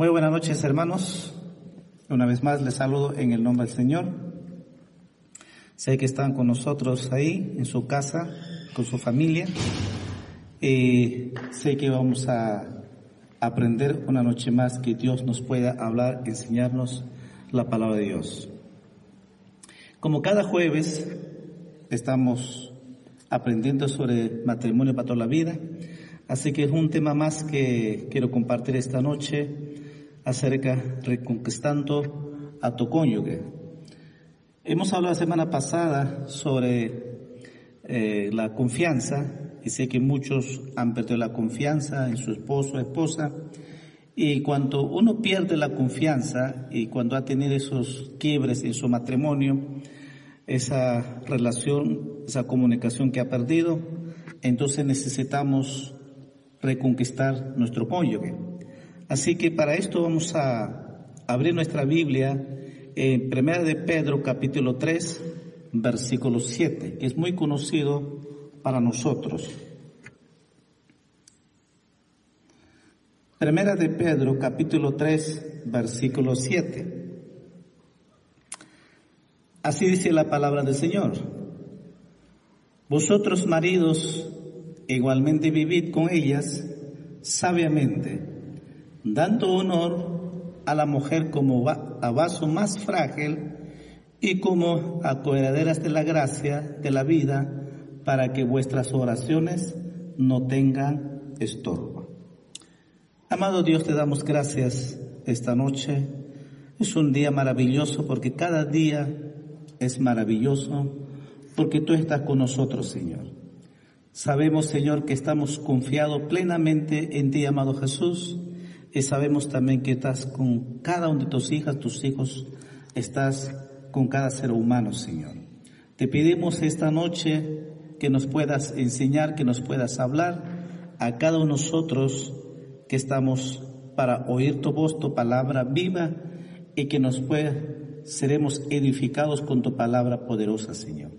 Muy buenas noches, hermanos. Una vez más les saludo en el nombre del Señor. Sé que están con nosotros ahí, en su casa, con su familia. Y sé que vamos a aprender una noche más que Dios nos pueda hablar, enseñarnos la palabra de Dios. Como cada jueves estamos aprendiendo sobre matrimonio para toda la vida, así que es un tema más que quiero compartir esta noche acerca reconquistando a tu cónyuge. Hemos hablado la semana pasada sobre eh, la confianza y sé que muchos han perdido la confianza en su esposo o esposa y cuando uno pierde la confianza y cuando ha tenido esos quiebres en su matrimonio, esa relación, esa comunicación que ha perdido, entonces necesitamos reconquistar nuestro cónyuge. Así que para esto vamos a abrir nuestra Biblia en Primera de Pedro capítulo 3, versículo 7, que es muy conocido para nosotros. Primera de Pedro capítulo 3, versículo 7. Así dice la palabra del Señor. Vosotros maridos igualmente vivid con ellas sabiamente dando honor a la mujer como a vaso más frágil y como a coheraderas de la gracia de la vida, para que vuestras oraciones no tengan estorbo. Amado Dios, te damos gracias esta noche. Es un día maravilloso porque cada día es maravilloso porque tú estás con nosotros, Señor. Sabemos, Señor, que estamos confiados plenamente en ti, amado Jesús y sabemos también que estás con cada uno de tus hijas, tus hijos, estás con cada ser humano, Señor. Te pedimos esta noche que nos puedas enseñar, que nos puedas hablar a cada uno de nosotros que estamos para oír tu voz, tu palabra viva y que nos pueda, seremos edificados con tu palabra poderosa, Señor.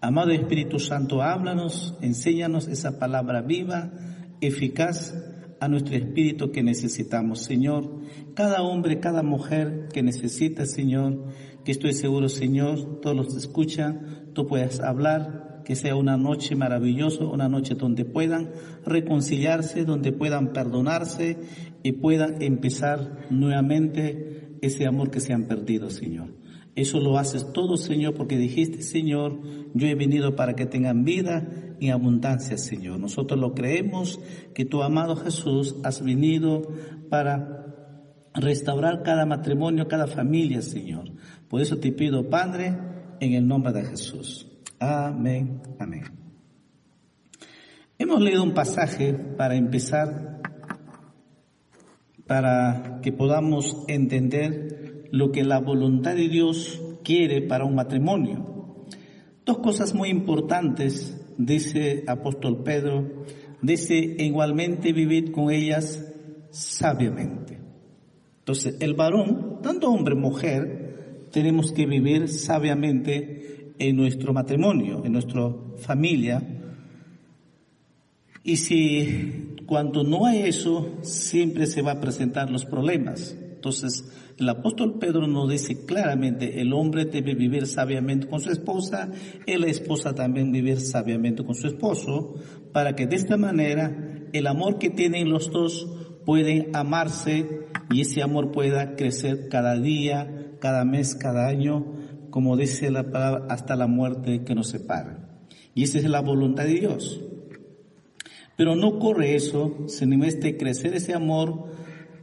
Amado Espíritu Santo, háblanos, enséñanos esa palabra viva, eficaz, a nuestro espíritu que necesitamos, Señor. Cada hombre, cada mujer que necesita, Señor, que estoy seguro, Señor, todos los escuchan, tú puedas hablar, que sea una noche maravillosa, una noche donde puedan reconciliarse, donde puedan perdonarse y puedan empezar nuevamente ese amor que se han perdido, Señor. Eso lo haces todo, Señor, porque dijiste, Señor, yo he venido para que tengan vida en abundancia, Señor. Nosotros lo creemos que tu amado Jesús has venido para restaurar cada matrimonio, cada familia, Señor. Por eso te pido, Padre, en el nombre de Jesús. Amén, amén. Hemos leído un pasaje para empezar, para que podamos entender lo que la voluntad de Dios quiere para un matrimonio. Dos cosas muy importantes, dice apóstol Pedro, dice igualmente vivir con ellas sabiamente. Entonces, el varón, tanto hombre mujer, tenemos que vivir sabiamente en nuestro matrimonio, en nuestra familia. Y si cuando no hay eso, siempre se va a presentar los problemas. Entonces, el apóstol Pedro nos dice claramente, el hombre debe vivir sabiamente con su esposa y la esposa también vivir sabiamente con su esposo, para que de esta manera el amor que tienen los dos pueden amarse y ese amor pueda crecer cada día, cada mes, cada año, como dice la palabra, hasta la muerte que nos separe. Y esa es la voluntad de Dios. Pero no ocurre eso, sino este crecer ese amor,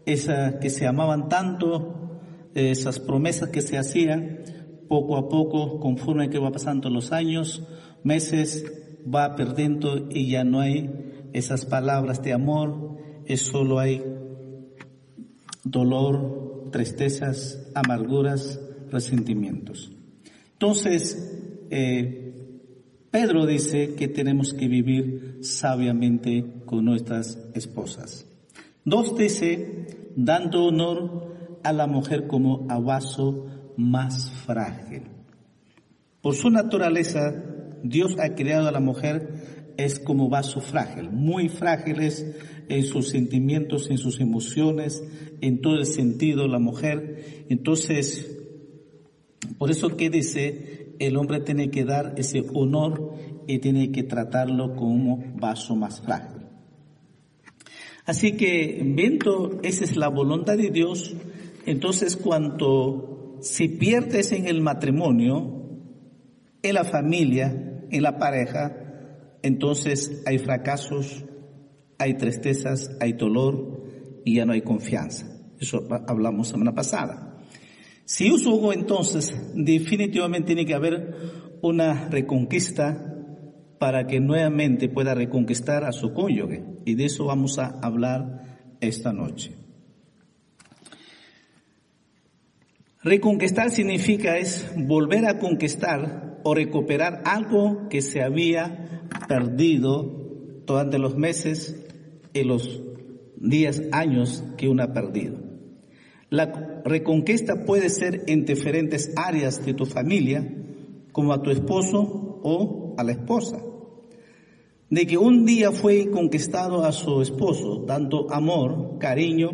esa que se amaban tanto, esas promesas que se hacían, poco a poco, conforme que va pasando los años, meses, va perdiendo y ya no hay esas palabras de amor, es solo hay dolor, tristezas, amarguras, resentimientos. Entonces, eh, Pedro dice que tenemos que vivir sabiamente con nuestras esposas. Dos dice, dando honor a la mujer como a vaso más frágil. Por su naturaleza, Dios ha creado a la mujer es como vaso frágil, muy frágiles en sus sentimientos, en sus emociones, en todo el sentido la mujer. Entonces, por eso que dice, el hombre tiene que dar ese honor y tiene que tratarlo como vaso más frágil. Así que, viendo esa es la voluntad de Dios, entonces cuando si pierdes en el matrimonio, en la familia, en la pareja, entonces hay fracasos, hay tristezas, hay dolor y ya no hay confianza. Eso hablamos semana pasada. Si uso entonces, definitivamente tiene que haber una reconquista para que nuevamente pueda reconquistar a su cónyuge. Y de eso vamos a hablar esta noche. Reconquistar significa es volver a conquistar o recuperar algo que se había perdido durante los meses y los días, años que uno ha perdido. La reconquista puede ser en diferentes áreas de tu familia, como a tu esposo o a la esposa. De que un día fue conquistado a su esposo, dando amor, cariño,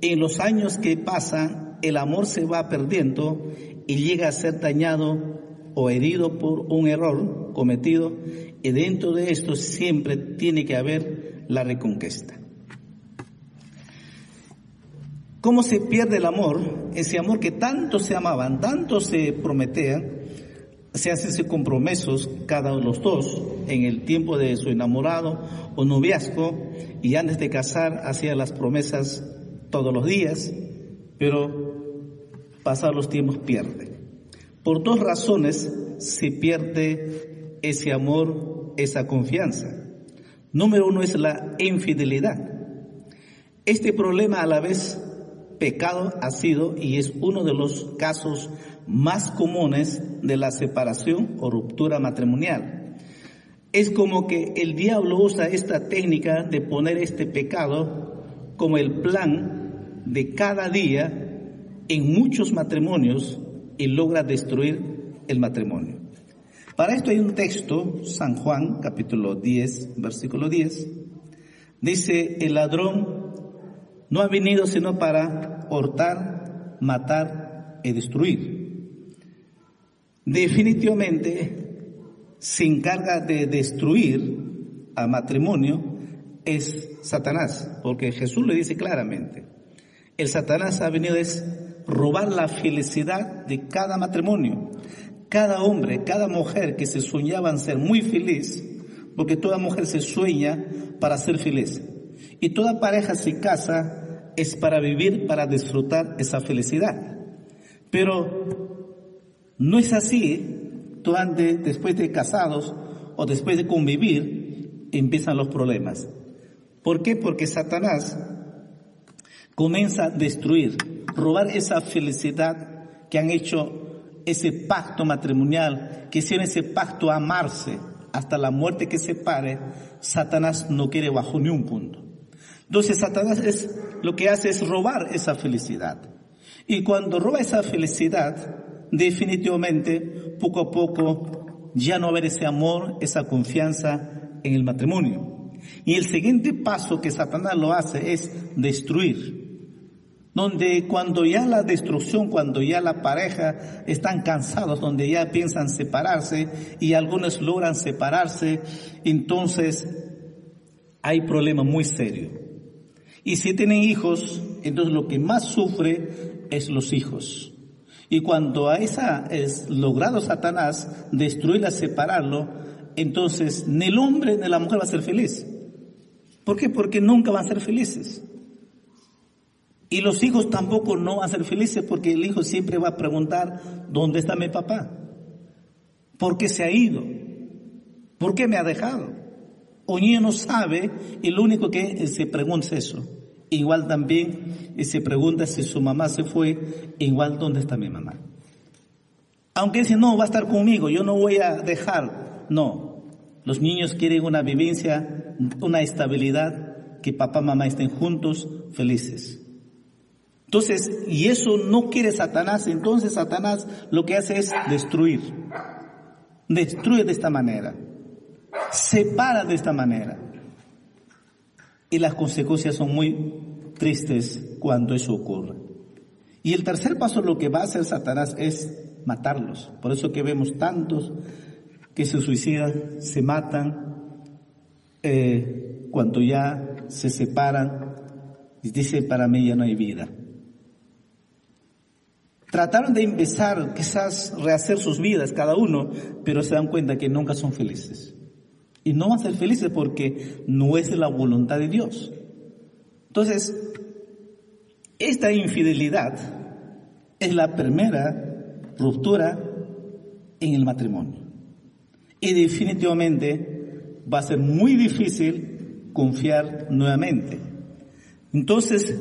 en los años que pasan el amor se va perdiendo y llega a ser dañado o herido por un error cometido y dentro de esto siempre tiene que haber la reconquista. ¿Cómo se pierde el amor? Ese amor que tanto se amaban, tanto se prometían, se hacen compromisos cada uno de los dos en el tiempo de su enamorado o noviazgo y antes de casar hacían las promesas todos los días, pero pasar los tiempos pierde. Por dos razones se pierde ese amor, esa confianza. Número uno es la infidelidad. Este problema a la vez pecado ha sido y es uno de los casos más comunes de la separación o ruptura matrimonial. Es como que el diablo usa esta técnica de poner este pecado como el plan de cada día en muchos matrimonios y logra destruir el matrimonio. Para esto hay un texto, San Juan, capítulo 10, versículo 10. Dice, el ladrón no ha venido sino para hurtar, matar y destruir. Definitivamente se encarga de destruir al matrimonio es Satanás, porque Jesús le dice claramente, el Satanás ha venido es robar la felicidad de cada matrimonio. Cada hombre, cada mujer que se soñaban ser muy feliz, porque toda mujer se sueña para ser feliz. Y toda pareja se casa es para vivir, para disfrutar esa felicidad. Pero no es así. Antes, después de casados o después de convivir, empiezan los problemas. ¿Por qué? Porque Satanás comienza a destruir robar esa felicidad que han hecho ese pacto matrimonial, que hicieron ese pacto a amarse hasta la muerte que separe, Satanás no quiere bajo ni un punto. Entonces Satanás es, lo que hace es robar esa felicidad. Y cuando roba esa felicidad, definitivamente, poco a poco, ya no haber ese amor, esa confianza en el matrimonio. Y el siguiente paso que Satanás lo hace es destruir donde cuando ya la destrucción, cuando ya la pareja están cansados, donde ya piensan separarse y algunos logran separarse, entonces hay problema muy serio. Y si tienen hijos, entonces lo que más sufre es los hijos. Y cuando a esa es logrado Satanás destruirla, separarlo, entonces ni el hombre ni la mujer va a ser feliz. ¿Por qué? Porque nunca van a ser felices. Y los hijos tampoco no van a ser felices porque el hijo siempre va a preguntar, ¿dónde está mi papá? ¿Por qué se ha ido? ¿Por qué me ha dejado? O niño no sabe y lo único que se pregunta es eso. Igual también se pregunta si su mamá se fue, igual dónde está mi mamá. Aunque dice, no, va a estar conmigo, yo no voy a dejar. No, los niños quieren una vivencia, una estabilidad, que papá y mamá estén juntos, felices. Entonces, y eso no quiere Satanás, entonces Satanás lo que hace es destruir. Destruye de esta manera. Separa de esta manera. Y las consecuencias son muy tristes cuando eso ocurre. Y el tercer paso lo que va a hacer Satanás es matarlos. Por eso que vemos tantos que se suicidan, se matan, eh, cuando ya se separan y dicen, para mí ya no hay vida. Trataron de empezar, quizás rehacer sus vidas cada uno, pero se dan cuenta que nunca son felices. Y no van a ser felices porque no es la voluntad de Dios. Entonces, esta infidelidad es la primera ruptura en el matrimonio. Y definitivamente va a ser muy difícil confiar nuevamente. Entonces,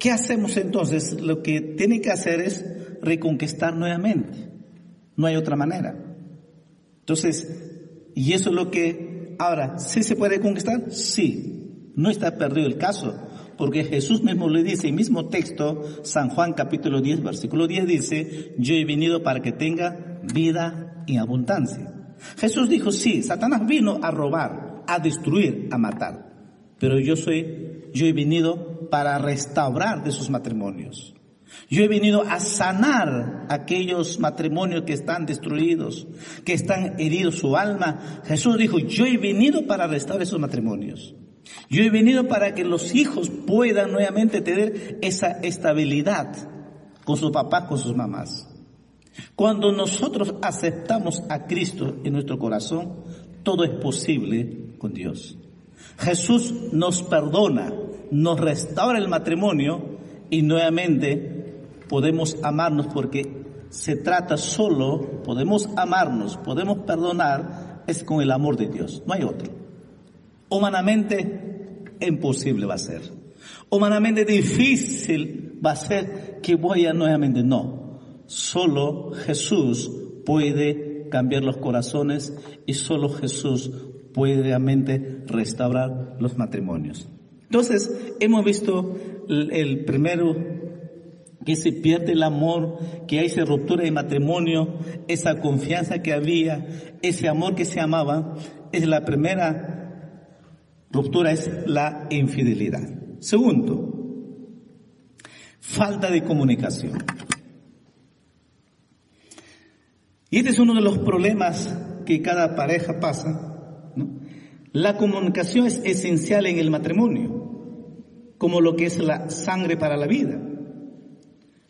¿Qué hacemos entonces? Lo que tiene que hacer es reconquistar nuevamente. No hay otra manera. Entonces, y eso es lo que, ahora, ¿sí se puede conquistar? Sí. No está perdido el caso. Porque Jesús mismo le dice, el mismo texto, San Juan capítulo 10, versículo 10 dice, yo he venido para que tenga vida en abundancia. Jesús dijo, sí, Satanás vino a robar, a destruir, a matar. Pero yo soy, yo he venido para restaurar de sus matrimonios. Yo he venido a sanar aquellos matrimonios que están destruidos, que están heridos su alma. Jesús dijo, yo he venido para restaurar esos matrimonios. Yo he venido para que los hijos puedan nuevamente tener esa estabilidad con sus papás, con sus mamás. Cuando nosotros aceptamos a Cristo en nuestro corazón, todo es posible con Dios. Jesús nos perdona, nos restaura el matrimonio y nuevamente podemos amarnos porque se trata solo, podemos amarnos, podemos perdonar, es con el amor de Dios, no hay otro. Humanamente imposible va a ser. Humanamente difícil va a ser que voy a nuevamente, no. Solo Jesús puede cambiar los corazones y solo Jesús puede realmente restaurar los matrimonios. Entonces, hemos visto el, primero, que se pierde el amor, que hay esa ruptura de matrimonio, esa confianza que había, ese amor que se amaba, es la primera ruptura, es la infidelidad. Segundo, falta de comunicación. Y este es uno de los problemas que cada pareja pasa. La comunicación es esencial en el matrimonio como lo que es la sangre para la vida.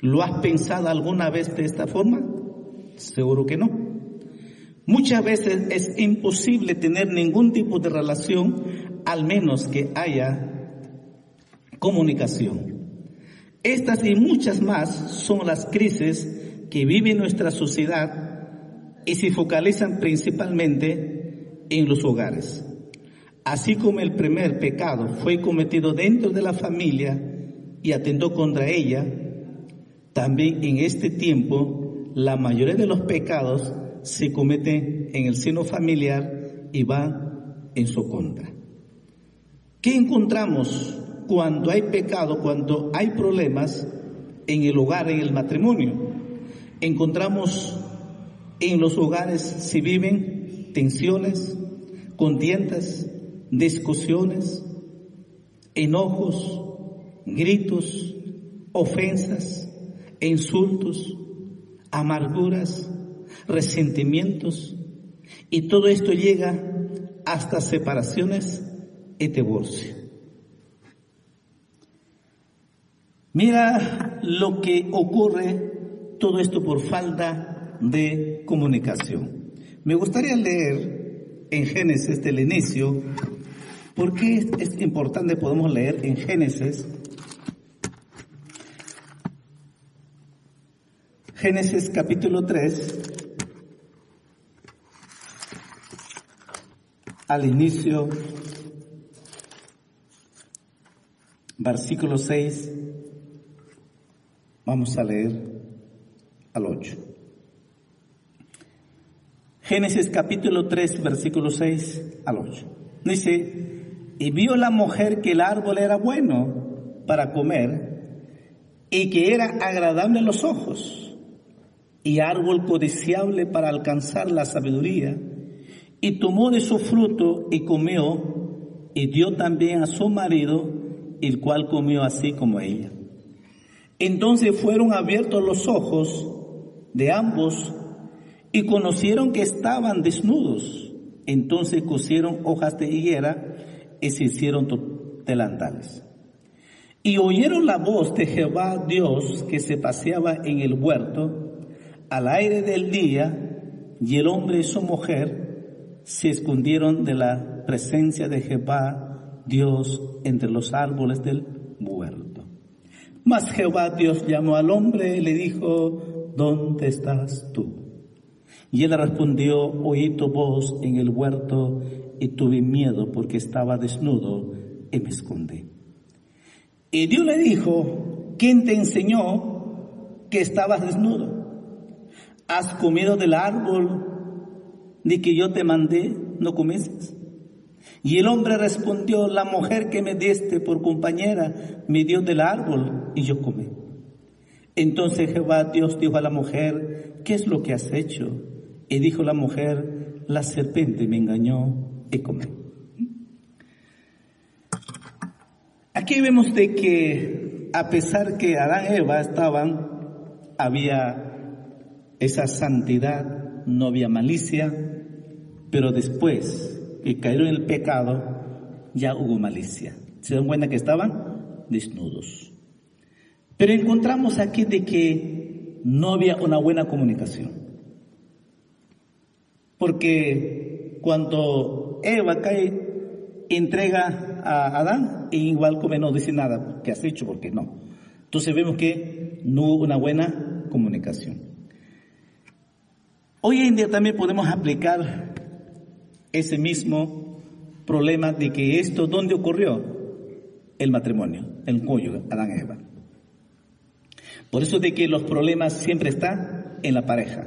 ¿Lo has pensado alguna vez de esta forma? Seguro que no. Muchas veces es imposible tener ningún tipo de relación al menos que haya comunicación. Estas y muchas más son las crisis que vive nuestra sociedad y se focalizan principalmente en los hogares. Así como el primer pecado fue cometido dentro de la familia y atentó contra ella, también en este tiempo la mayoría de los pecados se cometen en el seno familiar y van en su contra. ¿Qué encontramos cuando hay pecado, cuando hay problemas en el hogar, en el matrimonio? Encontramos en los hogares si viven tensiones, contiendas, discusiones, enojos, gritos, ofensas, insultos, amarguras, resentimientos, y todo esto llega hasta separaciones y divorcio. Mira lo que ocurre todo esto por falta de comunicación. Me gustaría leer en Génesis del inicio, porque es importante, podemos leer en Génesis, Génesis capítulo 3, al inicio, versículo 6, vamos a leer al 8. Génesis capítulo 3, versículo 6 al 8. Dice, y vio la mujer que el árbol era bueno para comer y que era agradable a los ojos y árbol codiciable para alcanzar la sabiduría y tomó de su fruto y comió, y dio también a su marido, el cual comió así como ella. Entonces fueron abiertos los ojos de ambos y conocieron que estaban desnudos. Entonces cosieron hojas de higuera y se hicieron delantales. Y oyeron la voz de Jehová Dios que se paseaba en el huerto al aire del día, y el hombre y su mujer se escondieron de la presencia de Jehová Dios entre los árboles del huerto. Mas Jehová Dios llamó al hombre y le dijo, ¿dónde estás tú? Y él respondió, oí tu voz en el huerto y tuve miedo porque estaba desnudo y me escondí. Y Dios le dijo, ¿quién te enseñó que estabas desnudo? ¿Has comido del árbol de que yo te mandé, no comeses. Y el hombre respondió, la mujer que me diste por compañera me dio del árbol y yo comí. Entonces Jehová Dios dijo a la mujer, ¿qué es lo que has hecho? Y dijo la mujer, la serpiente me engañó y comí. Aquí vemos de que a pesar que Adán y Eva estaban, había esa santidad, no había malicia, pero después que cayeron en el pecado, ya hubo malicia. Se dan cuenta que estaban desnudos. Pero encontramos aquí de que no había una buena comunicación. Porque cuando Eva cae, entrega a Adán, e igual como no dice nada, ¿qué has hecho? Porque no. Entonces vemos que no hubo una buena comunicación. Hoy en día también podemos aplicar ese mismo problema de que esto, ¿dónde ocurrió? El matrimonio, el cónyuge, Adán y Eva. Por eso de que los problemas siempre están en la pareja,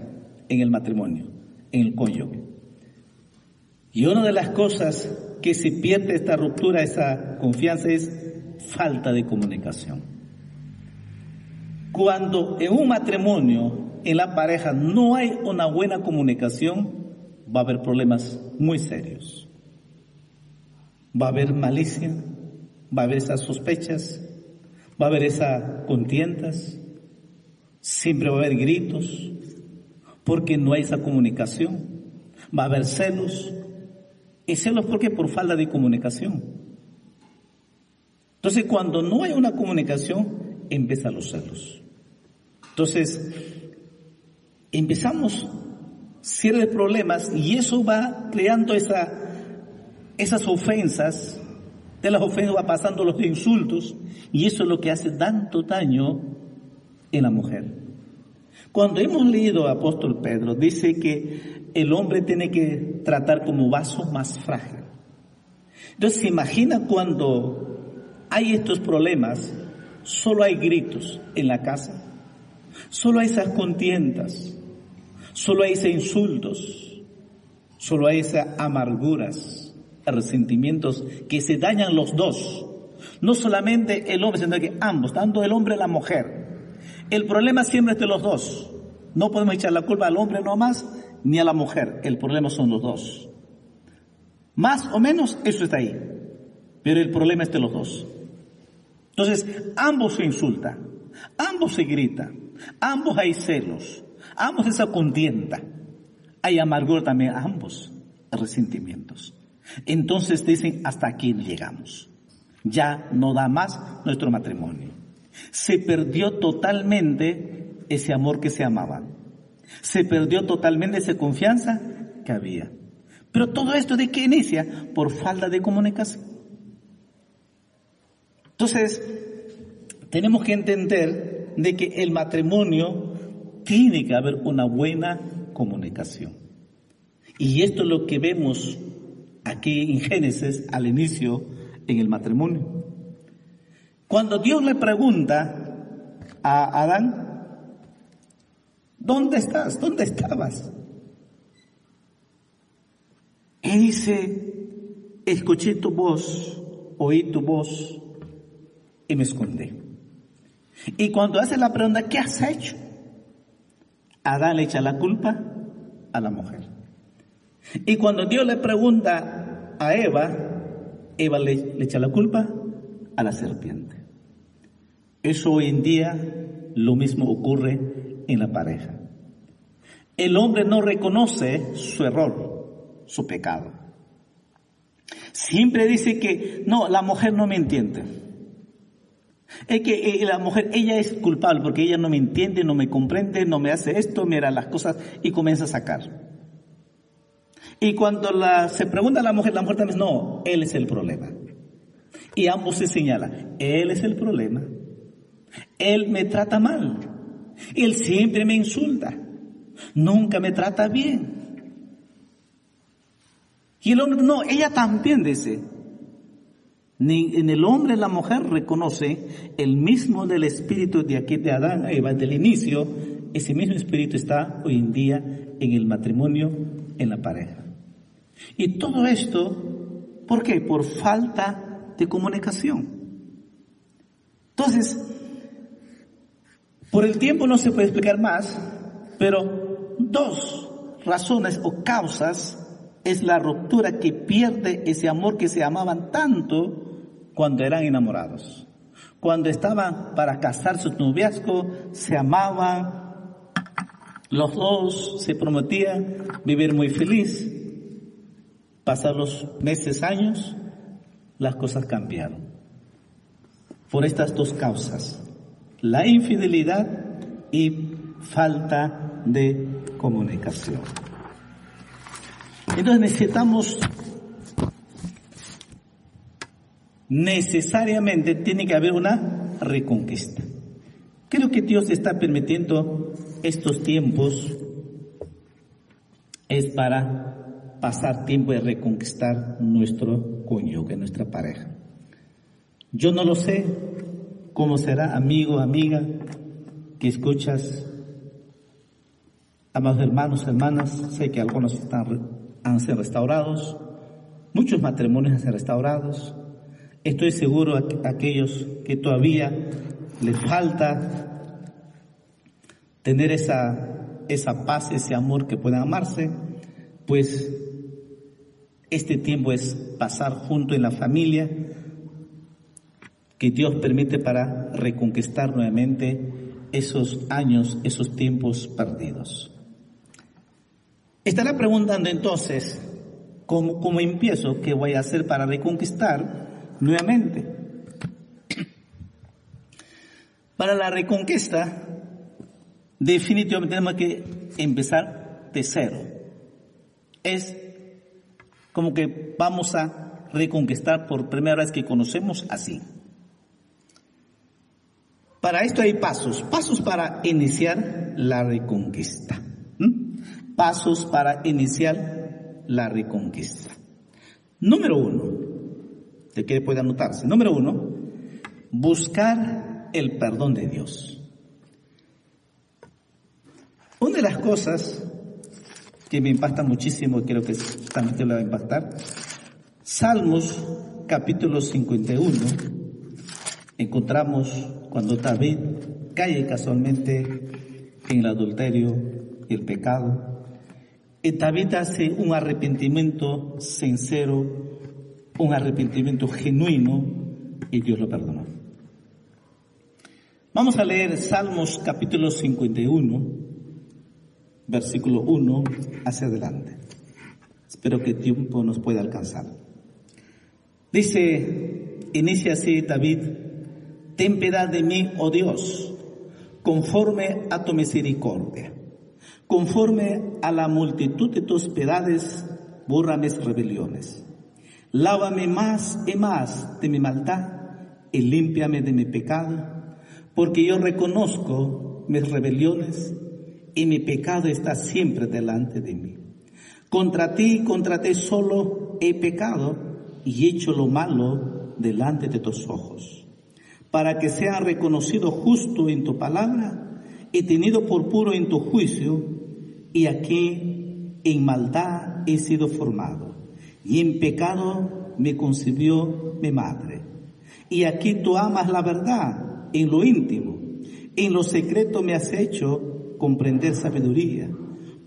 en el matrimonio, en el cónyuge. Y una de las cosas que se pierde esta ruptura, esa confianza, es falta de comunicación. Cuando en un matrimonio en la pareja no hay una buena comunicación, va a haber problemas muy serios. Va a haber malicia, va a haber esas sospechas, va a haber esas contiendas, siempre va a haber gritos, porque no hay esa comunicación. Va a haber celos. ¿Y celos por qué? Por falta de comunicación. Entonces, cuando no hay una comunicación, empiezan los celos. Entonces, empezamos ciertos problemas y eso va creando esa, esas ofensas, de las ofensas va pasando los insultos y eso es lo que hace tanto daño en la mujer. Cuando hemos leído apóstol Pedro, dice que el hombre tiene que tratar como vaso más frágil. Entonces se imagina cuando hay estos problemas, solo hay gritos en la casa, solo hay esas contiendas, Solo hay insultos, solo hay amarguras, resentimientos que se dañan los dos. No solamente el hombre, sino que ambos, tanto el hombre y la mujer. El problema siempre es de los dos. No podemos echar la culpa al hombre nomás ni a la mujer. El problema son los dos. Más o menos eso está ahí. Pero el problema es de los dos. Entonces, ambos se insultan, ambos se gritan, ambos hay celos, Ambos esa contienda. Hay amargura también, ambos resentimientos. Entonces dicen, hasta aquí llegamos. Ya no da más nuestro matrimonio. Se perdió totalmente ese amor que se amaban. Se perdió totalmente esa confianza que había. Pero todo esto de qué inicia? Por falta de comunicación. Entonces, tenemos que entender de que el matrimonio tiene que haber una buena comunicación. Y esto es lo que vemos aquí en Génesis al inicio en el matrimonio. Cuando Dios le pregunta a Adán, ¿dónde estás? ¿Dónde estabas? Él dice, escuché tu voz, oí tu voz y me escondí. Y cuando hace la pregunta, ¿qué has hecho? Adán le echa la culpa a la mujer. Y cuando Dios le pregunta a Eva, Eva le, echa la culpa a la serpiente. Eso hoy en día lo mismo ocurre en la pareja. El hombre no reconoce su error, su pecado. Siempre dice que, no, la mujer no me entiende. Es que eh, la mujer, ella es culpable porque ella no me entiende, no me comprende, no me hace esto, mira las cosas y comienza a sacar. Y cuando se pregunta a la mujer, la mujer también dice, no, él es el problema. Y ambos se señalan, él es el problema. Él me trata mal. Él siempre me insulta. Nunca me trata bien. Y el hombre, no, ella también dice, ni en el hombre la mujer reconoce el mismo del espíritu de aquí de Adán, Eva, del inicio, ese mismo espíritu está hoy en día en el matrimonio, en la pareja. Y todo esto, ¿por qué? Por falta de comunicación. Entonces, por el tiempo no se puede explicar más, pero dos razones o causas es la ruptura que pierde ese amor que se amaban tanto cuando eran enamorados. Cuando estaban para casar su noviazgo, se amaban, los dos se prometían vivir muy feliz. Pasados los meses, años, las cosas cambiaron. Por estas dos causas, la infidelidad y falta de comunicación. Entonces necesitamos necesariamente tiene que haber una reconquista. Creo que Dios está permitiendo estos tiempos es para pasar tiempo de reconquistar nuestro cónyuge, nuestra pareja. Yo no lo sé cómo será, amigo, amiga, que escuchas, amados hermanos, hermanas, sé que algunos están, han sido restaurados, muchos matrimonios han sido restaurados, Estoy seguro a aquellos que todavía les falta tener esa, esa paz, ese amor que puedan amarse, pues este tiempo es pasar junto en la familia que Dios permite para reconquistar nuevamente esos años, esos tiempos perdidos. Estará preguntando entonces, ¿cómo, cómo empiezo? ¿Qué voy a hacer para reconquistar? Nuevamente. Para la reconquista, definitivamente tenemos que empezar de cero. Es como que vamos a reconquistar por primera vez que conocemos así. Para esto hay pasos, pasos para iniciar la reconquista. Pasos para iniciar la reconquista. Número uno, de que puede anotarse. Número uno, buscar el perdón de Dios. Una de las cosas que me impacta muchísimo, y creo que también te lo va a impactar, Salmos capítulo 51, encontramos cuando David cae casualmente en el adulterio y el pecado, y David hace un arrepentimiento sincero un arrepentimiento genuino y Dios lo perdonó. Vamos a leer Salmos capítulo 51, versículo 1 hacia adelante. Espero que el tiempo nos pueda alcanzar. Dice, inicia así David, ten de mí, oh Dios, conforme a tu misericordia. Conforme a la multitud de tus piedades, borra mis rebeliones. Lávame más y más de mi maldad y límpiame de mi pecado, porque yo reconozco mis rebeliones y mi pecado está siempre delante de mí. Contra ti, contra ti solo he pecado y hecho lo malo delante de tus ojos, para que sea reconocido justo en tu palabra y tenido por puro en tu juicio, y aquí en maldad he sido formado, y en pecado me concibió mi madre. Y aquí tú amas la verdad en lo íntimo, en lo secreto me has hecho comprender sabiduría.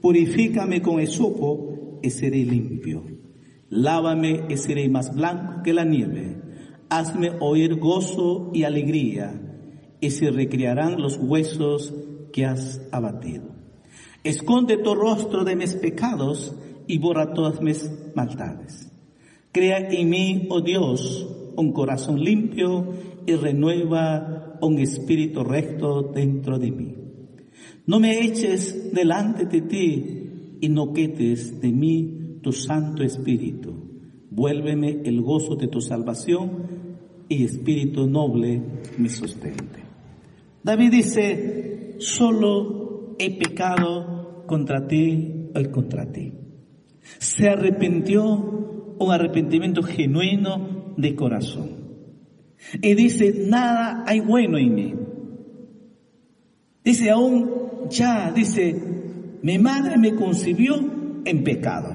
Purifícame con esopo y seré limpio. Lávame y seré más blanco que la nieve. Hazme oír gozo y alegría, y se recrearán los huesos que has abatido. Esconde tu rostro de mis pecados y borra todas mis maldades. Crea en mí, oh Dios, un corazón limpio y renueva un espíritu recto dentro de mí. No me eches delante de ti y no quites de mí tu Santo Espíritu. Vuélveme el gozo de tu salvación y espíritu noble me sustente. David dice, solo he pecado contra ti y contra ti. Se arrepintió un arrepentimiento genuino de corazón. Y dice, nada hay bueno en mí. Dice, aún ya, dice, mi madre me concibió en pecado.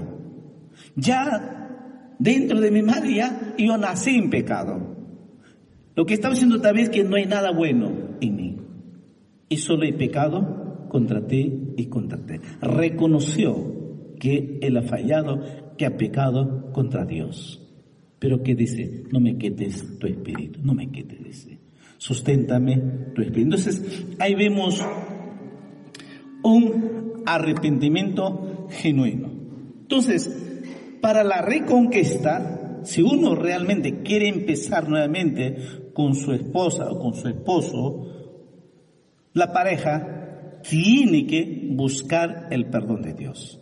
Ya dentro de mi madre ya yo nací en pecado. Lo que estaba diciendo David es que no hay nada bueno en mí. Y solo he pecado contra ti y contra ti. Reconoció que él ha fallado, que ha pecado contra Dios. Pero que dice, no me quites tu espíritu, no me quites, dice, susténtame tu espíritu. Entonces, ahí vemos un arrepentimiento genuino. Entonces, para la reconquista, si uno realmente quiere empezar nuevamente con su esposa o con su esposo, la pareja tiene que buscar el perdón de Dios.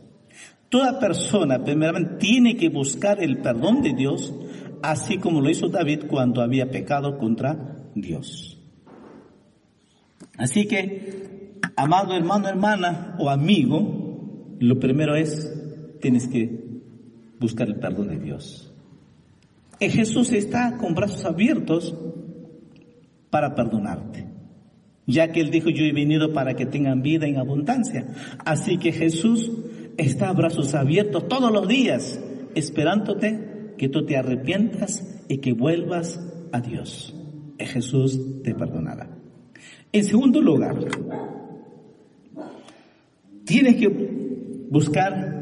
Toda persona, primeramente, tiene que buscar el perdón de Dios, así como lo hizo David cuando había pecado contra Dios. Así que, amado hermano, hermana o amigo, lo primero es, tienes que buscar el perdón de Dios. Y Jesús está con brazos abiertos para perdonarte, ya que Él dijo, yo he venido para que tengan vida en abundancia. Así que Jesús está a brazos abiertos todos los días, esperándote que tú te arrepientas y que vuelvas a Dios. Jesús te perdonará. En segundo lugar, tienes que buscar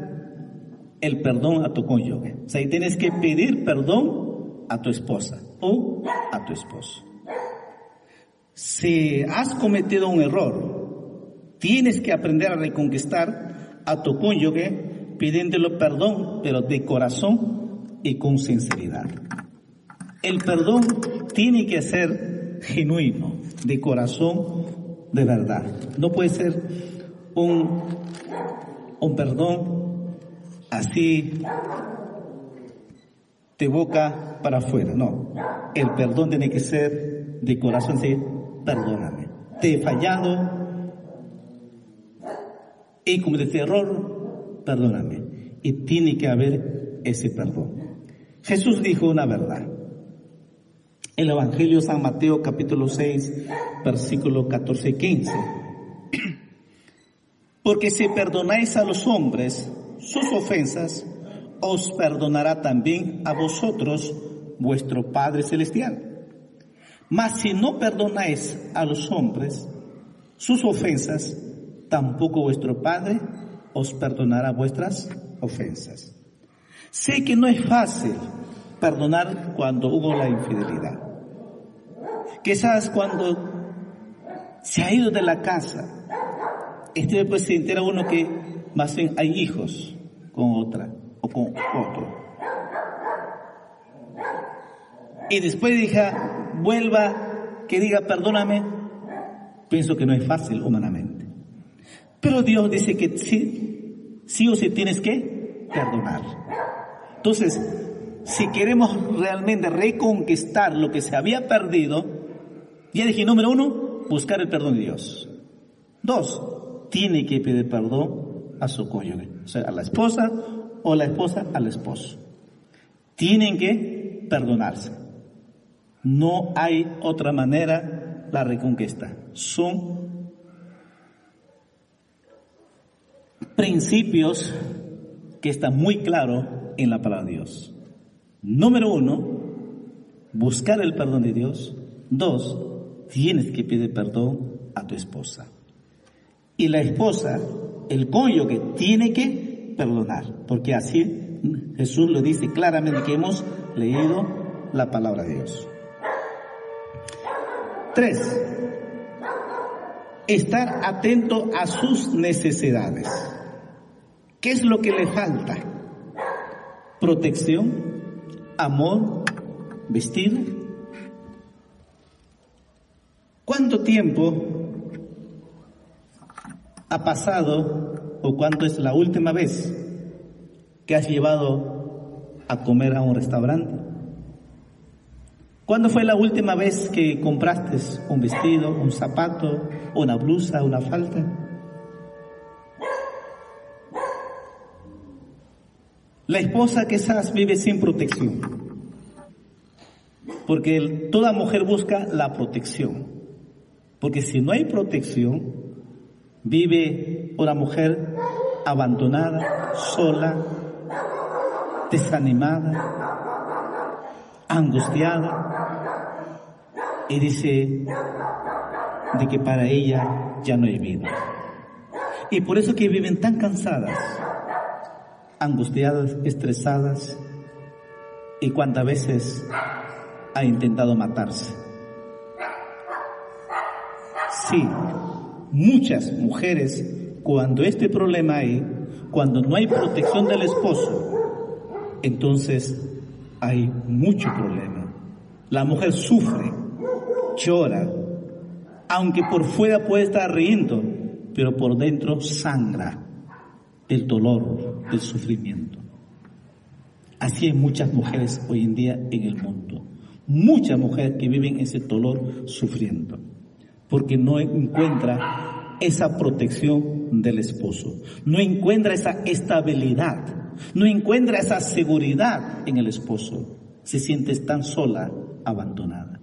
el perdón a tu cónyuge. O sea, tienes que pedir perdón a tu esposa o a tu esposo. Si has cometido un error, tienes que aprender a reconquistar a tu cónyuge pidiéndole perdón, pero de corazón y con sinceridad. El perdón tiene que ser genuino, de corazón, de verdad. No puede ser un, un perdón así de boca para afuera, no. El perdón tiene que ser de corazón, sí, perdóname. Te he fallado, he cometido error, perdóname. Y tiene que haber ese perdón. Jesús dijo una verdad. El Evangelio de San Mateo capítulo 6, versículo 14 y 15. Porque si perdonáis a los hombres sus ofensas, os perdonará también a vosotros vuestro Padre Celestial. Mas si no perdonáis a los hombres sus ofensas, tampoco vuestro Padre os perdonará vuestras ofensas. Sé que no es fácil perdonar cuando hubo la infidelidad. Quizás cuando se ha ido de la casa, este después se entera uno que más bien hay hijos con otra o con otro. Y después diga, vuelva, que diga perdóname, Pienso que no es fácil humanamente. Pero Dios dice que sí, sí o sí tienes que perdonar. Entonces, si queremos realmente reconquistar lo que se había perdido, ya dije, número uno, buscar el perdón de Dios. Dos, tiene que pedir perdón a su cónyuge, o sea, a la esposa o la esposa al esposo. Tienen que perdonarse. No hay otra manera la reconquista. Son principios que están muy claros en la palabra de Dios. Número uno, buscar el perdón de Dios. Dos, tienes que pedir perdón a tu esposa. Y la esposa, el que tiene que perdonar, porque así Jesús lo dice claramente que hemos leído la palabra de Dios. Tres, estar atento a sus necesidades. ¿Qué es lo que le falta? Protección, amor, vestido. ¿Cuánto tiempo ha pasado o cuánto es la última vez que has llevado a comer a un restaurante? ¿Cuándo fue la última vez que compraste un vestido, un zapato, una blusa, una falta? La esposa quizás vive sin protección, porque toda mujer busca la protección, porque si no hay protección, vive una mujer abandonada, sola, desanimada, angustiada, y dice de que para ella ya no hay vida. Y por eso que viven tan cansadas, angustiadas, estresadas y cuántas veces ha intentado matarse. Sí, muchas mujeres, cuando este problema hay, cuando no hay protección del esposo, entonces hay mucho problema. La mujer sufre, llora, aunque por fuera puede estar riendo, pero por dentro sangra del dolor, del sufrimiento. Así hay muchas mujeres hoy en día en el mundo. Muchas mujeres que viven ese dolor sufriendo. Porque no encuentra esa protección del esposo. No encuentra esa estabilidad. No encuentra esa seguridad en el esposo. Se siente tan sola, abandonada.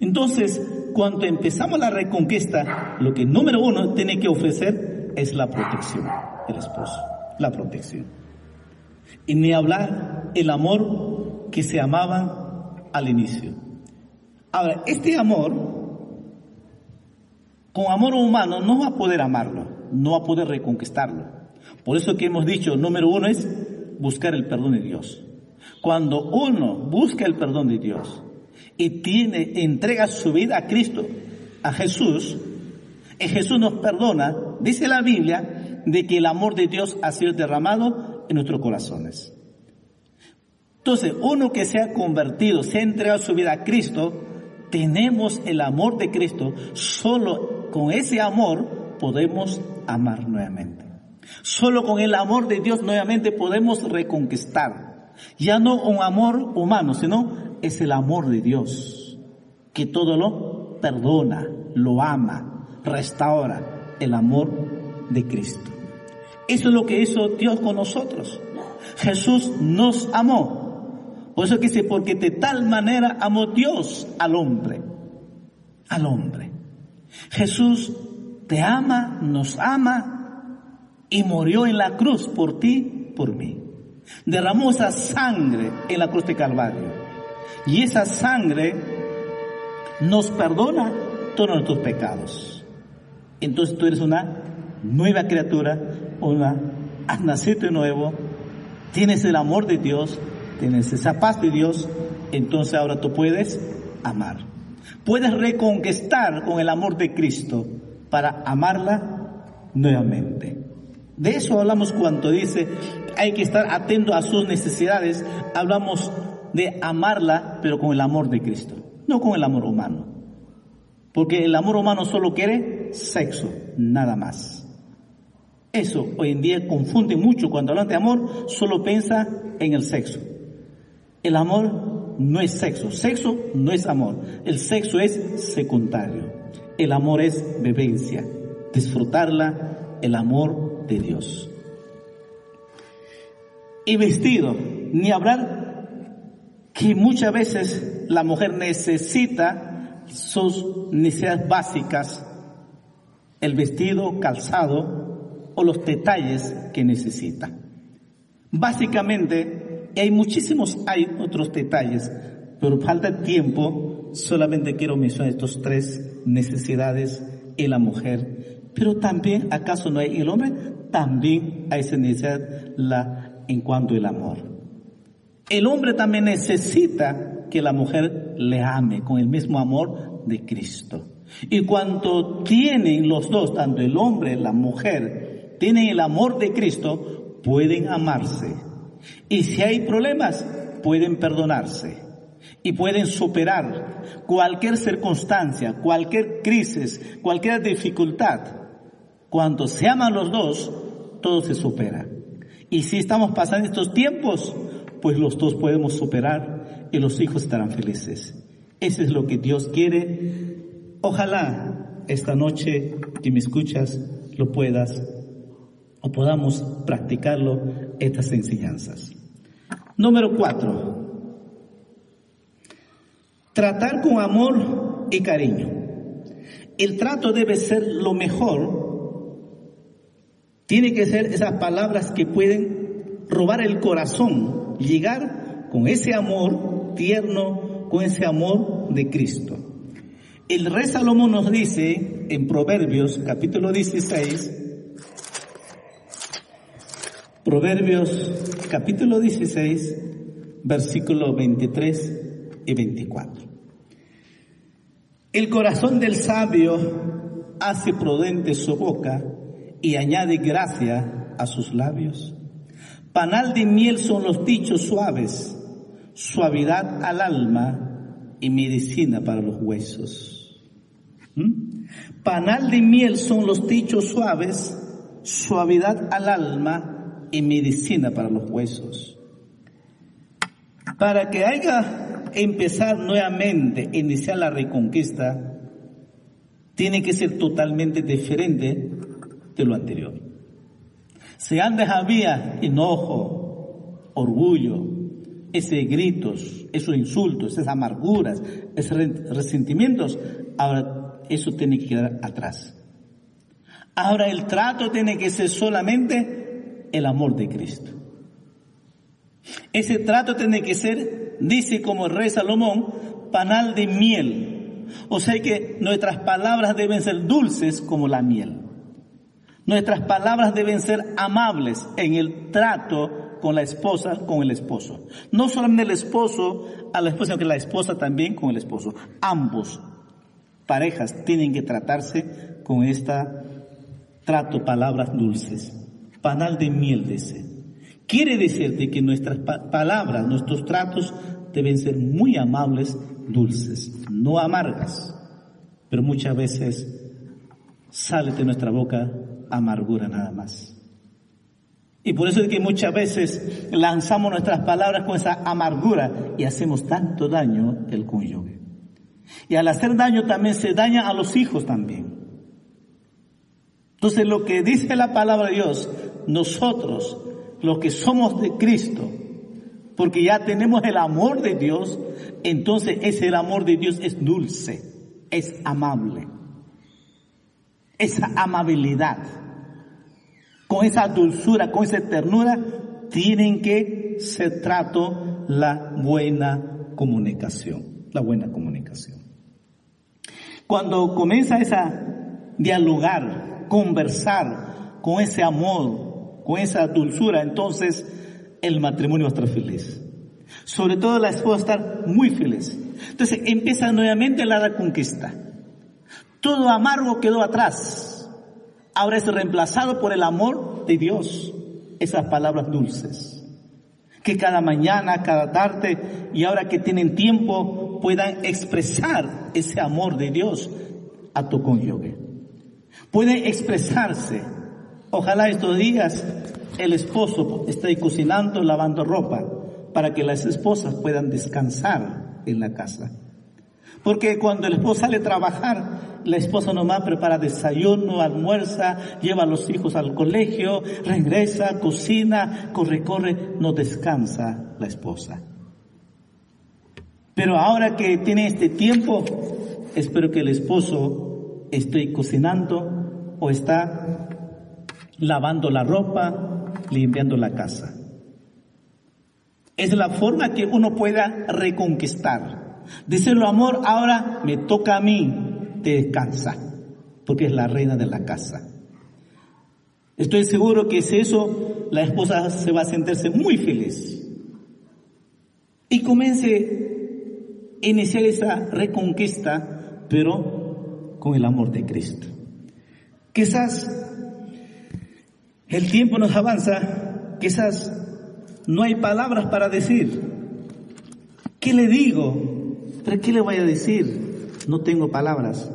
Entonces, cuando empezamos la reconquista, lo que número uno tiene que ofrecer es la protección el esposo, la protección. Y ni hablar el amor que se amaban al inicio. Ahora, este amor, con amor humano, no va a poder amarlo, no va a poder reconquistarlo. Por eso que hemos dicho, número uno es buscar el perdón de Dios. Cuando uno busca el perdón de Dios y tiene, entrega su vida a Cristo, a Jesús, y Jesús nos perdona, dice la Biblia, de que el amor de Dios ha sido derramado en nuestros corazones. Entonces, uno que se ha convertido, se ha entregado su vida a Cristo, tenemos el amor de Cristo, solo con ese amor podemos amar nuevamente. Solo con el amor de Dios nuevamente podemos reconquistar. Ya no un amor humano, sino es el amor de Dios, que todo lo perdona, lo ama, restaura, el amor de Cristo. Eso es lo que hizo Dios con nosotros. Jesús nos amó. Por eso que dice, porque de tal manera amó Dios al hombre. Al hombre. Jesús te ama, nos ama y murió en la cruz por ti, por mí. Derramó esa sangre en la cruz de Calvario. Y esa sangre nos perdona todos nuestros pecados. Entonces tú eres una nueva criatura, una, has nacido de nuevo, tienes el amor de Dios, tienes esa paz de Dios, entonces ahora tú puedes amar. Puedes reconquistar con el amor de Cristo para amarla nuevamente. De eso hablamos cuando dice hay que estar atento a sus necesidades. Hablamos de amarla, pero con el amor de Cristo, no con el amor humano. Porque el amor humano solo quiere sexo, nada más. Eso hoy en día confunde mucho cuando hablan de amor, solo piensa en el sexo. El amor no es sexo, sexo no es amor, el sexo es secundario. El amor es bebencia, disfrutarla, el amor de Dios. Y vestido, ni hablar que muchas veces la mujer necesita sus necesidades básicas, el vestido, calzado o los detalles que necesita. Básicamente, hay muchísimos, hay otros detalles, pero falta tiempo, solamente quiero mencionar estos tres necesidades en la mujer. Pero también, ¿acaso no hay el hombre? También hay esa necesidad la, en cuanto al amor. El hombre también necesita que la mujer le ame con el mismo amor de Cristo. Y cuando tienen los dos, tanto el hombre la mujer, tienen el amor de Cristo, pueden amarse. Y si hay problemas, pueden perdonarse y pueden superar cualquier circunstancia, cualquier crisis, cualquier dificultad. Cuando se aman los dos, todo se supera. Y si estamos pasando estos tiempos, pues los dos podemos superar y los hijos estarán felices. Eso es lo que Dios quiere. Ojalá esta noche que me escuchas lo puedas podamos practicarlo estas enseñanzas. Número cuatro, Tratar con amor y cariño. El trato debe ser lo mejor. Tiene que ser esas palabras que pueden robar el corazón, llegar con ese amor tierno, con ese amor de Cristo. El rey Salomón nos dice en Proverbios capítulo 16, Proverbios capítulo 16, versículo 23 y 24. El corazón del sabio hace prudente su boca y añade gracia a sus labios. Panal de miel son los dichos suaves, suavidad al alma y medicina para los huesos. ¿Mm? Panal de miel son los dichos suaves, suavidad al alma y medicina para los huesos. Para que haya empezar nuevamente, iniciar la reconquista, tiene que ser totalmente diferente de lo anterior. Si antes había enojo, orgullo, ese gritos, esos insultos, esas amarguras, esos resentimientos, ahora eso tiene que quedar atrás. Ahora el trato tiene que ser solamente el amor de Cristo. Ese trato tiene que ser dice como el rey Salomón, panal de miel. O sea que nuestras palabras deben ser dulces como la miel. Nuestras palabras deben ser amables en el trato con la esposa, con el esposo. No solamente el esposo a la esposa, sino que la esposa también con el esposo. Ambos parejas tienen que tratarse con esta trato, palabras dulces. Panal de miel, dice. Quiere decirte que nuestras palabras, nuestros tratos deben ser muy amables, dulces, no amargas. Pero muchas veces sale de nuestra boca amargura nada más. Y por eso es que muchas veces lanzamos nuestras palabras con esa amargura y hacemos tanto daño el cónyuge. Y al hacer daño también se daña a los hijos también. Entonces lo que dice la palabra de Dios, nosotros los que somos de Cristo, porque ya tenemos el amor de Dios, entonces ese amor de Dios es dulce, es amable. Esa amabilidad, con esa dulzura, con esa ternura, tienen que ser trato la buena comunicación, la buena comunicación. Cuando comienza esa dialogar, conversar con ese amor, con esa dulzura, entonces el matrimonio va a estar feliz. Sobre todo la esposa va a estar muy feliz. Entonces empieza nuevamente la reconquista. Todo amargo quedó atrás. Ahora es reemplazado por el amor de Dios. Esas palabras dulces. Que cada mañana, cada tarde y ahora que tienen tiempo puedan expresar ese amor de Dios a tu cónyuge. Puede expresarse. Ojalá estos días el esposo esté cocinando, lavando ropa, para que las esposas puedan descansar en la casa. Porque cuando el esposo sale a trabajar, la esposa nomás prepara desayuno, almuerza, lleva a los hijos al colegio, regresa, cocina, corre, corre, no descansa la esposa. Pero ahora que tiene este tiempo, espero que el esposo esté cocinando o está lavando la ropa, limpiando la casa. Es la forma que uno pueda reconquistar Decirlo, amor, ahora me toca a mí, te descansa, porque es la reina de la casa. Estoy seguro que si eso, la esposa se va a sentirse muy feliz. Y comience a iniciar esa reconquista, pero con el amor de Cristo. Quizás el tiempo nos avanza, quizás no hay palabras para decir. ¿Qué le digo? ¿Pero qué le voy a decir? No tengo palabras.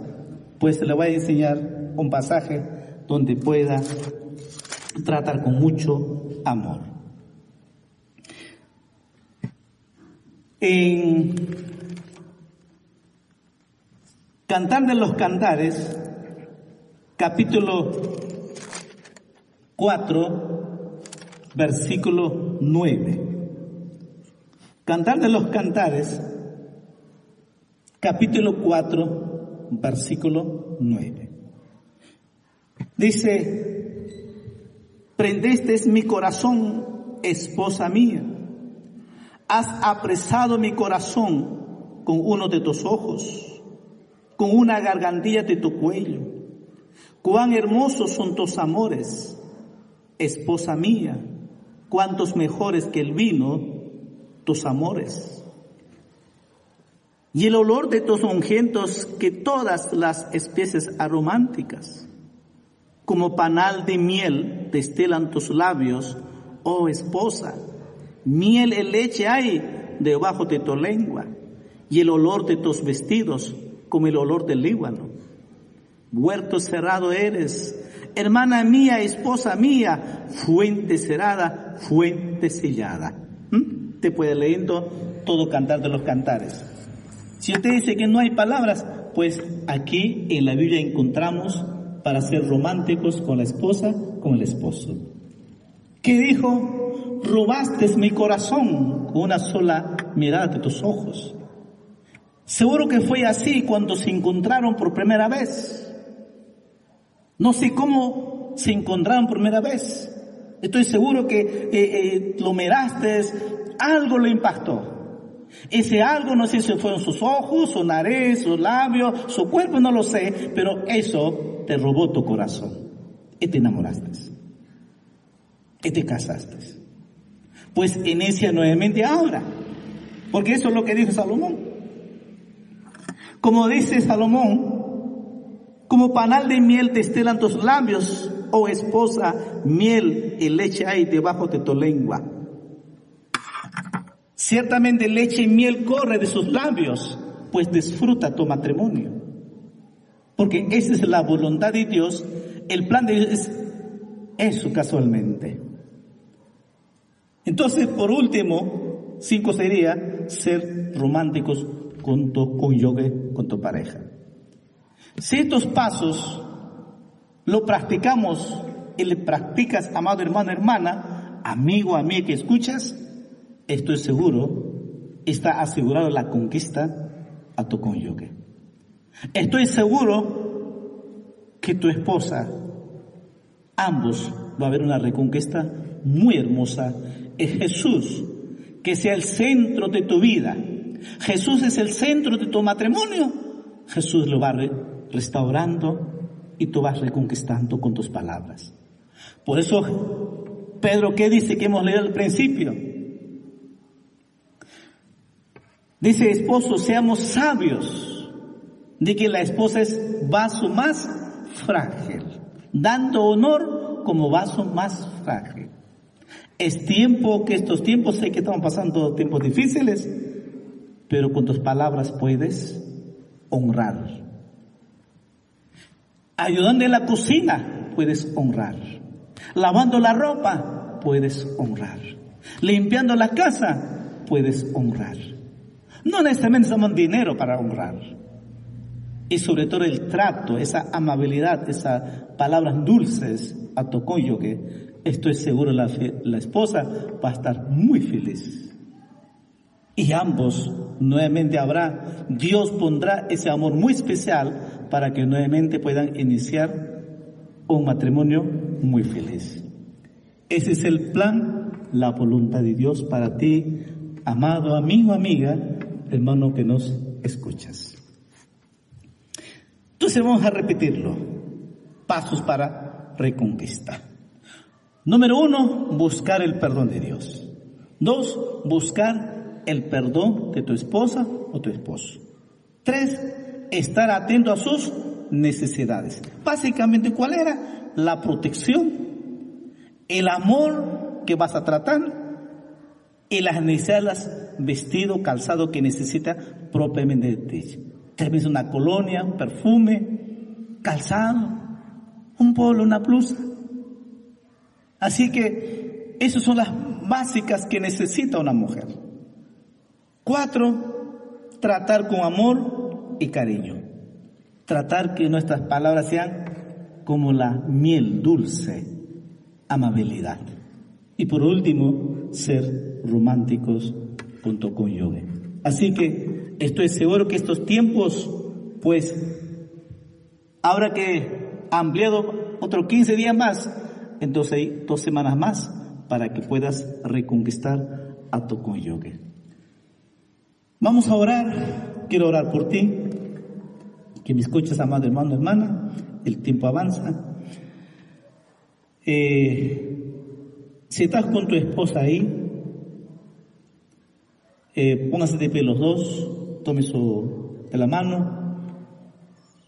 Pues le voy a enseñar un pasaje donde pueda tratar con mucho amor. En Cantar de los Cantares, capítulo 4, versículo 9. Cantar de los Cantares, capítulo 4, versículo 9. Dice, prendeste mi corazón, esposa mía, has apresado mi corazón con uno de tus ojos, con una gargantilla de tu cuello. Cuán hermosos son tus amores, esposa mía, cuántos mejores que el vino tus amores y el olor de tus ungüentos que todas las especies aromáticas. Como panal de miel destelan tus labios, oh esposa. Miel y leche hay debajo de tu lengua, y el olor de tus vestidos como el olor del Líbano. Huerto cerrado eres, hermana mía, esposa mía, fuente cerrada, fuente sellada. ¿Mm? Te puede leyendo todo cantar de los cantares. Si usted dice que no hay palabras, pues aquí en la Biblia encontramos para ser románticos con la esposa, con el esposo. ¿Qué dijo? Robaste mi corazón con una sola mirada de tus ojos. Seguro que fue así cuando se encontraron por primera vez. No sé cómo se encontraron por primera vez. Estoy seguro que eh, eh, lo miraste, algo le impactó. Ese algo no sé si fueron sus ojos, su nariz, su labio, su cuerpo, no lo sé, pero eso te robó tu corazón y te enamoraste y te casaste. Pues inicia nuevamente ahora, porque eso es lo que dijo Salomón. Como dice Salomón, como panal de miel te estelan tus labios, oh esposa, miel y leche hay debajo de tu lengua. Ciertamente leche y miel corre de sus labios, pues disfruta tu matrimonio. Porque esa es la voluntad de Dios, el plan de Dios es eso casualmente. Entonces, por último, cinco sería ser románticos con tu cónyuge, con tu pareja. Si estos pasos lo practicamos y le practicas, amado hermano, hermana, amigo, amiga que escuchas, estoy seguro, está asegurado la conquista a tu cónyuge. Estoy seguro que tu esposa, ambos, va a haber una reconquista muy hermosa. Es Jesús, que sea el centro de tu vida. Jesús es el centro de tu matrimonio. Jesús lo va restaurando y tú vas reconquistando con tus palabras. Por eso, Pedro, ¿qué dice que hemos leído al principio? Dice esposo, seamos sabios de que la esposa es vaso más frágil, dando honor como vaso más frágil. Es tiempo que estos tiempos, sé que estamos pasando tiempos difíciles, pero con tus palabras puedes honrar. Ayudando en la cocina, puedes honrar. Lavando la ropa, puedes honrar. Limpiando la casa, puedes honrar. No necesariamente somos dinero para honrar. Y sobre todo el trato, esa amabilidad, esas palabras dulces a tu cónyuge, estoy seguro la, la esposa va a estar muy feliz. Y ambos nuevamente habrá, Dios pondrá ese amor muy especial para que nuevamente puedan iniciar un matrimonio muy feliz. Ese es el plan, la voluntad de Dios para ti, amado amigo, amiga, hermano que nos escuchas. Entonces vamos a repetirlo. Pasos para reconquistar. Número uno, buscar el perdón de Dios. Dos, buscar el perdón de tu esposa o tu esposo. Tres, estar atento a sus necesidades. Básicamente, ¿cuál era? La protección, el amor que vas a tratar y las necesidades, vestido, calzado que necesita propiamente de ti. Tal una colonia, un perfume, calzado, un polo, una blusa. Así que esas son las básicas que necesita una mujer. Cuatro, tratar con amor y cariño. Tratar que nuestras palabras sean como la miel dulce, amabilidad. Y por último, ser románticos junto con cónyuge. Así que estoy seguro que estos tiempos, pues, ahora que ha ampliado otros 15 días más, entonces hay dos semanas más para que puedas reconquistar a tu cónyuge. Vamos a orar. Quiero orar por ti. Que me escuches, amado hermano, hermana. El tiempo avanza. Eh, si estás con tu esposa ahí, eh, póngase de pie los dos, tome su de la mano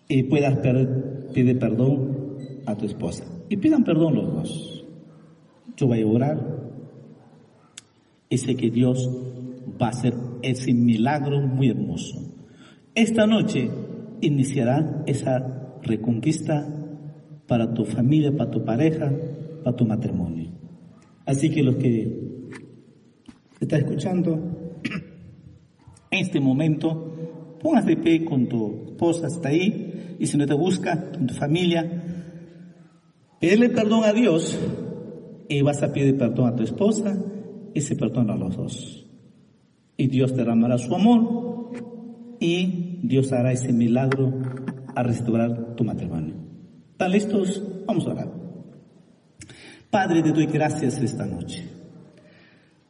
y puedas pedir perdón a tu esposa y pidan perdón los dos. Yo voy a orar y sé que Dios va a hacer ese milagro muy hermoso. Esta noche iniciará esa reconquista para tu familia, para tu pareja, para tu matrimonio. Así que los que están escuchando, en este momento, póngase de pie con tu esposa, está ahí, y si no te busca, con tu familia, Pedirle perdón a Dios y vas a pedir perdón a tu esposa y se perdona a los dos. Y Dios derramará su amor y Dios hará ese milagro a restaurar tu matrimonio. ¿Están listos? Vamos a orar. Padre, te doy gracias esta noche.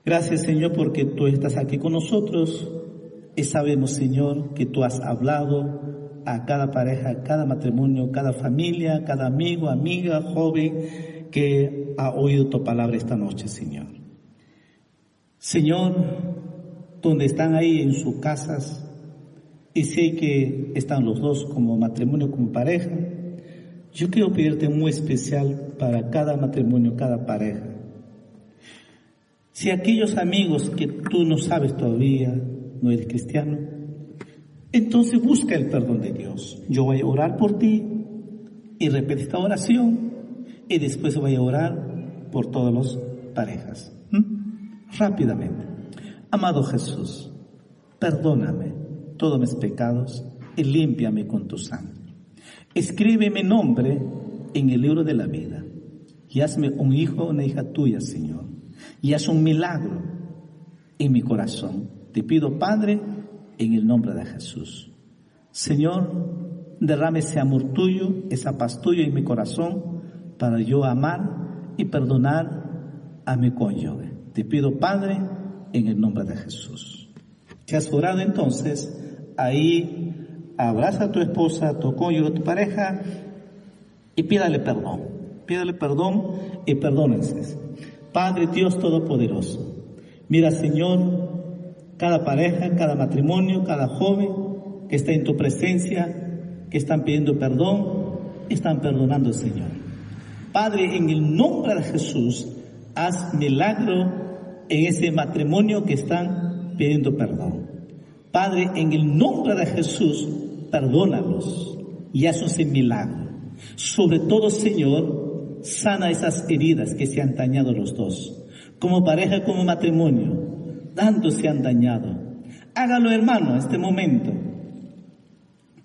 Gracias Señor porque tú estás aquí con nosotros y sabemos Señor que tú has hablado a cada pareja, cada matrimonio, cada familia, cada amigo, amiga, joven que ha oído tu palabra esta noche, Señor. Señor, donde están ahí en sus casas, y sé que están los dos como matrimonio, como pareja, yo quiero pedirte muy especial para cada matrimonio, cada pareja. Si aquellos amigos que tú no sabes todavía, no eres cristiano, entonces busca el perdón de Dios. Yo voy a orar por ti y repite esta oración y después voy a orar por todas las parejas. Rápidamente. Amado Jesús, perdóname todos mis pecados y límpiame con tu sangre. Escribe mi nombre en el libro de la vida y hazme un hijo o una hija tuya, Señor. Y haz un milagro en mi corazón. Te pido, Padre, en el nombre de Jesús. Señor, derrame ese amor tuyo, esa paz tuya en mi corazón para yo amar y perdonar a mi cónyuge. Te pido, Padre, en el nombre de Jesús. ¿Te has orado entonces? Ahí abraza a tu esposa, a tu cónyuge, a tu pareja y pídale perdón. Pídale perdón y perdónense. Padre Dios Todopoderoso, mira Señor, cada pareja, cada matrimonio, cada joven que está en tu presencia, que están pidiendo perdón, están perdonando, Señor. Padre, en el nombre de Jesús, haz milagro en ese matrimonio que están pidiendo perdón. Padre, en el nombre de Jesús, perdónalos y haz ese milagro. Sobre todo, Señor, sana esas heridas que se han dañado los dos. Como pareja, como matrimonio, tanto se han dañado. Hágalo, hermano, en este momento.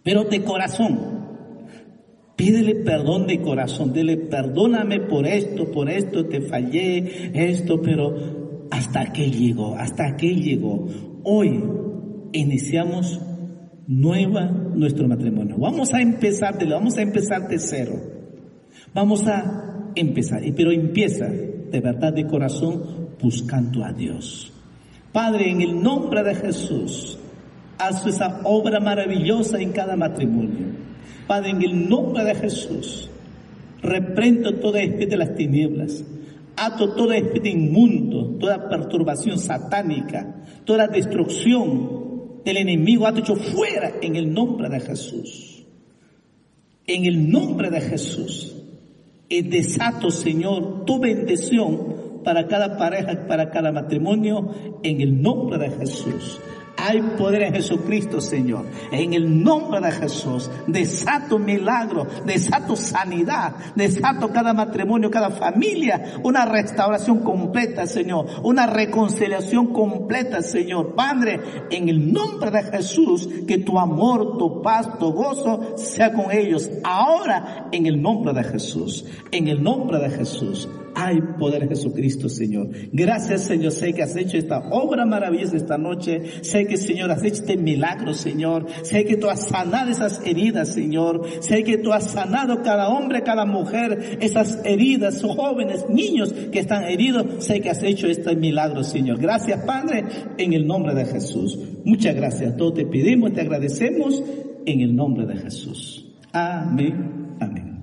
Pero de corazón. Pídele perdón de corazón. Dile, perdóname por esto, por esto, te fallé, esto, pero hasta aquí llegó, hasta aquí llegó. Hoy iniciamos nueva nuestro matrimonio. Vamos a empezar de vamos a empezar de cero. Vamos a empezar, pero empieza de verdad de corazón buscando a Dios. Padre, en el nombre de Jesús, haz esa obra maravillosa en cada matrimonio. Padre, en el nombre de Jesús, reprendo todo espíritu de las tinieblas, ato todo espíritu inmundo, toda perturbación satánica, toda destrucción del enemigo ha hecho fuera en el nombre de Jesús. En el nombre de Jesús. Y desato, Señor, tu bendición para cada pareja, para cada matrimonio, en el nombre de Jesús. Hay poder en Jesucristo, Señor. En el nombre de Jesús, desato milagro, desato sanidad, desato cada matrimonio, cada familia, una restauración completa, Señor, una reconciliación completa, Señor. Padre, en el nombre de Jesús, que tu amor, tu paz, tu gozo sea con ellos. Ahora, en el nombre de Jesús, en el nombre de Jesús. Hay poder en Jesucristo, Señor. Gracias, Señor. Sé que has hecho esta obra maravillosa esta noche. Sé que, Señor, has hecho este milagro, Señor. Sé que tú has sanado esas heridas, Señor. Sé que tú has sanado cada hombre, cada mujer, esas heridas, jóvenes, niños que están heridos. Sé que has hecho este milagro, Señor. Gracias, Padre, en el nombre de Jesús. Muchas gracias. Todos te pedimos, te agradecemos en el nombre de Jesús. Amén. Amén.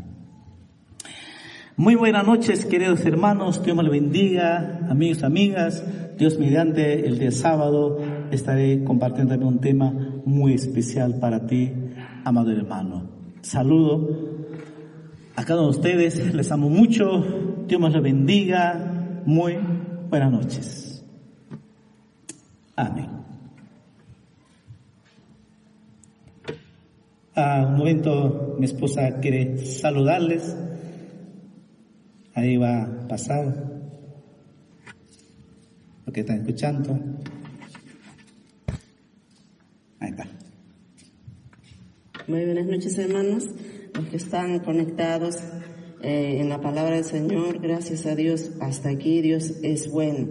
Muy buenas noches, queridos hermanos. Dios me lo bendiga, amigos, amigas. Dios mediante el día sábado estaré compartiendo un tema muy especial para ti, amado hermano. Saludo a cada uno de ustedes. Les amo mucho. Dios me lo bendiga. Muy buenas noches. Amén. A un momento mi esposa quiere saludarles. Ahí va a pasar lo que están escuchando. Ahí está. Muy buenas noches, hermanos. Los que están conectados eh, en la palabra del Señor, gracias a Dios, hasta aquí Dios es bueno.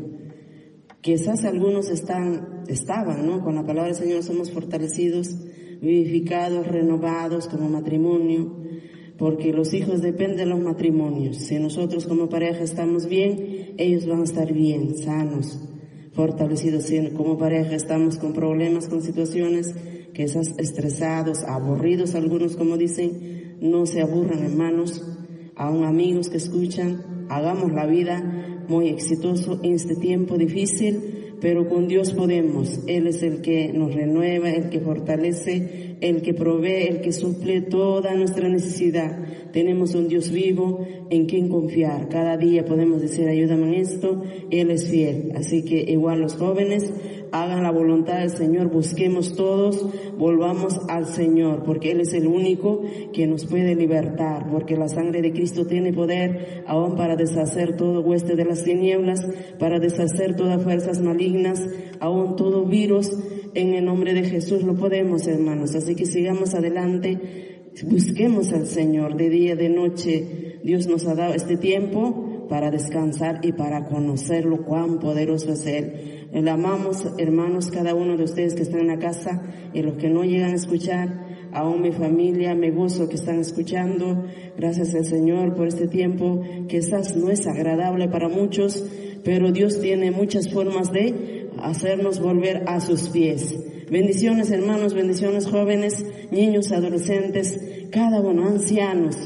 Quizás algunos están, estaban, ¿no? Con la palabra del Señor somos fortalecidos, vivificados, renovados como matrimonio porque los hijos dependen de los matrimonios. Si nosotros como pareja estamos bien, ellos van a estar bien, sanos, fortalecidos. Como pareja estamos con problemas, con situaciones, que estás estresados, aburridos, algunos como dicen, no se aburran hermanos, aún amigos que escuchan, hagamos la vida muy exitoso en este tiempo difícil, pero con Dios podemos. Él es el que nos renueva, el que fortalece, el que provee, el que suple toda nuestra necesidad. Tenemos un Dios vivo en quien confiar. Cada día podemos decir, ayúdame en esto, Él es fiel. Así que igual los jóvenes, hagan la voluntad del Señor, busquemos todos, volvamos al Señor, porque Él es el único que nos puede libertar, porque la sangre de Cristo tiene poder aún para deshacer todo hueste de las tinieblas, para deshacer todas fuerzas malignas, aún todo virus en el nombre de Jesús lo podemos, hermanos. Así que sigamos adelante, busquemos al Señor de día, de noche. Dios nos ha dado este tiempo para descansar y para conocerlo cuán poderoso es Él. Le amamos, hermanos, cada uno de ustedes que están en la casa y los que no llegan a escuchar. Aún mi familia, me gozo que están escuchando. Gracias al Señor por este tiempo. Quizás no es agradable para muchos, pero Dios tiene muchas formas de hacernos volver a sus pies. Bendiciones hermanos, bendiciones jóvenes, niños, adolescentes, cada uno, ancianos.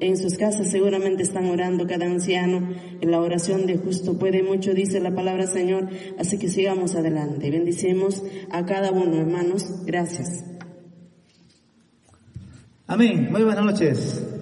En sus casas seguramente están orando cada anciano. En la oración de justo puede mucho, dice la palabra Señor. Así que sigamos adelante. Bendicemos a cada uno, hermanos. Gracias. Amén. Muy buenas noches.